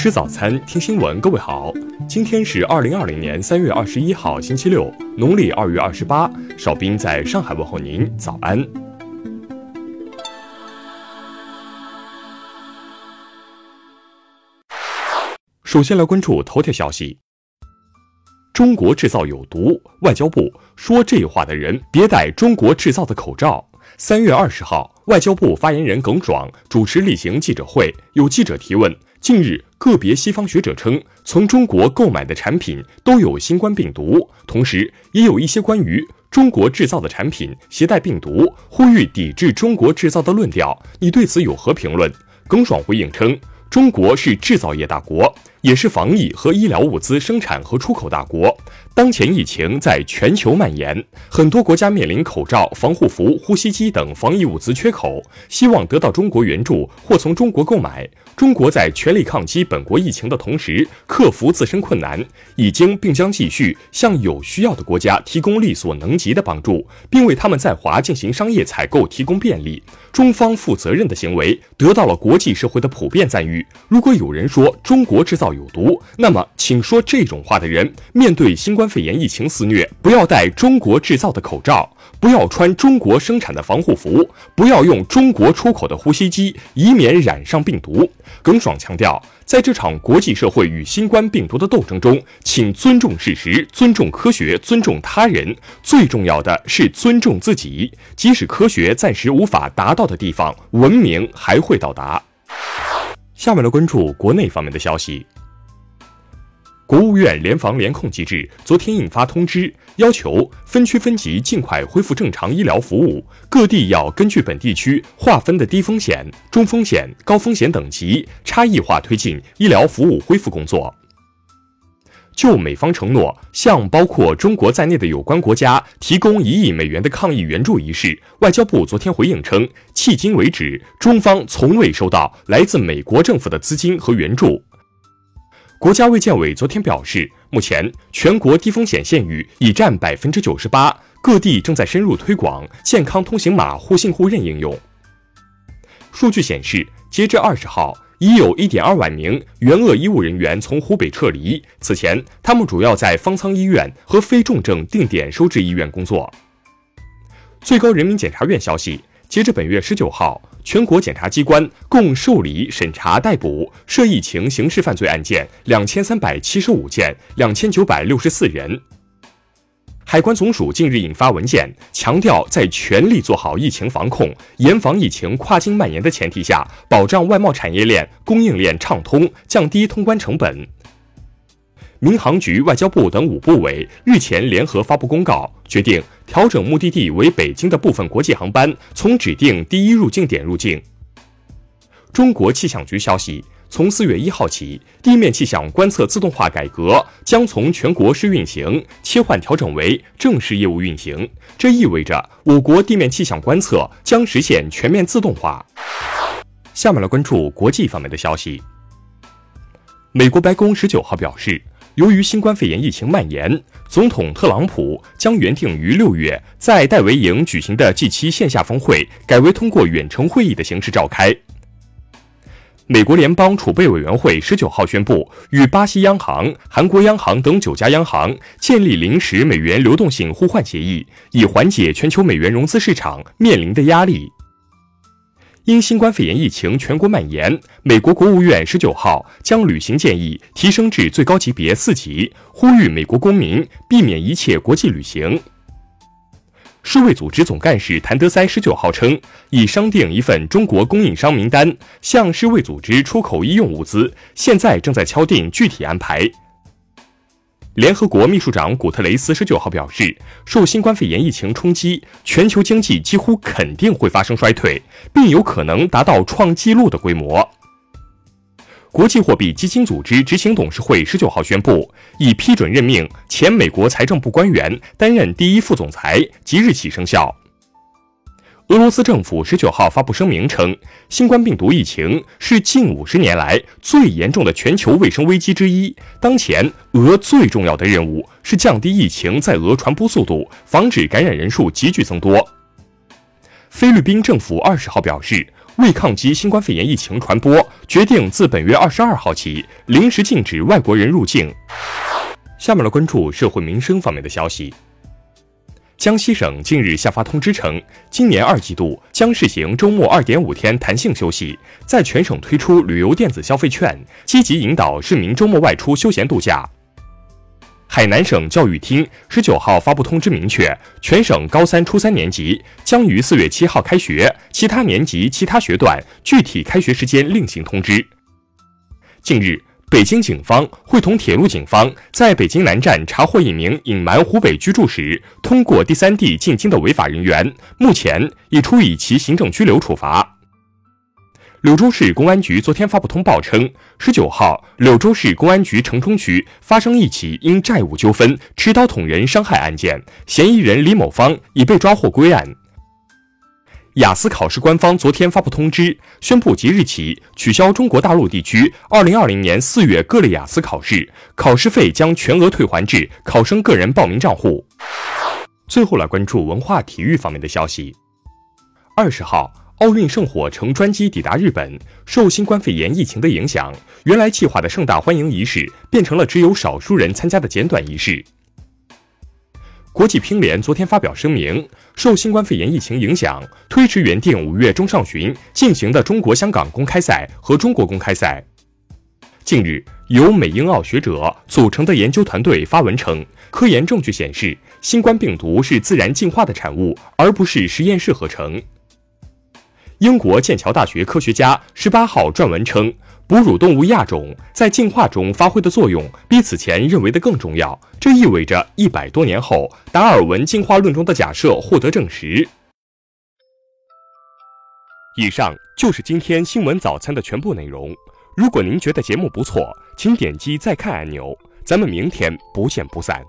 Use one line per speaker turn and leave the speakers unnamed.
吃早餐，听新闻。各位好，今天是二零二零年三月二十一号，星期六，农历二月二十八。少斌在上海问候您，早安。首先来关注头条消息：中国制造有毒，外交部说这话的人别戴中国制造的口罩。三月二十号，外交部发言人耿爽主持例行记者会，有记者提问。近日，个别西方学者称，从中国购买的产品都有新冠病毒，同时也有一些关于中国制造的产品携带病毒，呼吁抵制中国制造的论调。你对此有何评论？耿爽回应称，中国是制造业大国。也是防疫和医疗物资生产和出口大国。当前疫情在全球蔓延，很多国家面临口罩、防护服、呼吸机等防疫物资缺口，希望得到中国援助或从中国购买。中国在全力抗击本国疫情的同时，克服自身困难，已经并将继续向有需要的国家提供力所能及的帮助，并为他们在华进行商业采购提供便利。中方负责任的行为得到了国际社会的普遍赞誉。如果有人说中国制造，有毒，那么请说这种话的人，面对新冠肺炎疫情肆虐，不要戴中国制造的口罩，不要穿中国生产的防护服，不要用中国出口的呼吸机，以免染上病毒。耿爽强调，在这场国际社会与新冠病毒的斗争中，请尊重事实，尊重科学，尊重他人，最重要的是尊重自己。即使科学暂时无法达到的地方，文明还会到达。下面来关注国内方面的消息。国务院联防联控机制昨天印发通知，要求分区分级尽快恢复正常医疗服务，各地要根据本地区划分的低风险、中风险、高风险等级，差异化推进医疗服务恢复工作。就美方承诺向包括中国在内的有关国家提供一亿美元的抗疫援助一事，外交部昨天回应称，迄今为止，中方从未收到来自美国政府的资金和援助。国家卫健委昨天表示，目前全国低风险县域已占百分之九十八，各地正在深入推广健康通行码互信互认应用。数据显示，截至二十号，已有一点二万名援鄂医务人员从湖北撤离。此前，他们主要在方舱医院和非重症定点收治医院工作。最高人民检察院消息，截至本月十九号。全国检察机关共受理、审查、逮捕涉疫情刑事犯罪案件两千三百七十五件，两千九百六十四人。海关总署近日印发文件，强调在全力做好疫情防控、严防疫情跨境蔓延的前提下，保障外贸产业链、供应链畅通，降低通关成本。民航局、外交部等五部委日前联合发布公告，决定调整目的地为北京的部分国际航班从指定第一入境点入境。中国气象局消息，从四月一号起，地面气象观测自动化改革将从全国试运行切换调整为正式业务运行。这意味着我国地面气象观测将实现全面自动化。下面来关注国际方面的消息。美国白宫十九号表示。由于新冠肺炎疫情蔓延，总统特朗普将原定于六月在戴维营举行的 G7 线下峰会改为通过远程会议的形式召开。美国联邦储备委员会十九号宣布，与巴西央行、韩国央行等九家央行建立临时美元流动性互换协议，以缓解全球美元融资市场面临的压力。因新冠肺炎疫情全国蔓延，美国国务院十九号将旅行建议提升至最高级别四级，呼吁美国公民避免一切国际旅行。世卫组织总干事谭德塞十九号称，已商定一份中国供应商名单，向世卫组织出口医用物资，现在正在敲定具体安排。联合国秘书长古特雷斯十九号表示，受新冠肺炎疫情冲击，全球经济几乎肯定会发生衰退，并有可能达到创纪录的规模。国际货币基金组织执行董事会十九号宣布，已批准任命前美国财政部官员担任第一副总裁，即日起生效。俄罗斯政府十九号发布声明称，新冠病毒疫情是近五十年来最严重的全球卫生危机之一。当前，俄最重要的任务是降低疫情在俄传播速度，防止感染人数急剧增多。菲律宾政府二十号表示，为抗击新冠肺炎疫情传播，决定自本月二十二号起临时禁止外国人入境。下面来关注社会民生方面的消息。江西省近日下发通知称，今年二季度将试行周末二点五天弹性休息，在全省推出旅游电子消费券，积极引导市民周末外出休闲度假。海南省教育厅十九号发布通知，明确全省高三、初三年级将于四月七号开学，其他年级、其他学段具体开学时间另行通知。近日。北京警方会同铁路警方在北京南站查获一名隐瞒湖北居住时通过第三地进京的违法人员，目前已处以其行政拘留处罚。柳州市公安局昨天发布通报称，十九号，柳州市公安局城中区发生一起因债务纠纷持刀捅人伤害案件，嫌疑人李某芳已被抓获归案。雅思考试官方昨天发布通知，宣布即日起取消中国大陆地区2020年4月各类雅思考试，考试费将全额退还至考生个人报名账户。最后来关注文化体育方面的消息。二十号，奥运圣火乘专机抵达日本，受新冠肺炎疫情的影响，原来计划的盛大欢迎仪式变成了只有少数人参加的简短仪式。国际乒联昨天发表声明，受新冠肺炎疫情影响，推迟原定五月中上旬进行的中国香港公开赛和中国公开赛。近日，由美英澳学者组成的研究团队发文称，科研证据显示，新冠病毒是自然进化的产物，而不是实验室合成。英国剑桥大学科学家十八号撰文称。哺乳动物亚种在进化中发挥的作用比此前认为的更重要，这意味着一百多年后达尔文进化论中的假设获得证实。以上就是今天新闻早餐的全部内容。如果您觉得节目不错，请点击再看按钮。咱们明天不见不散。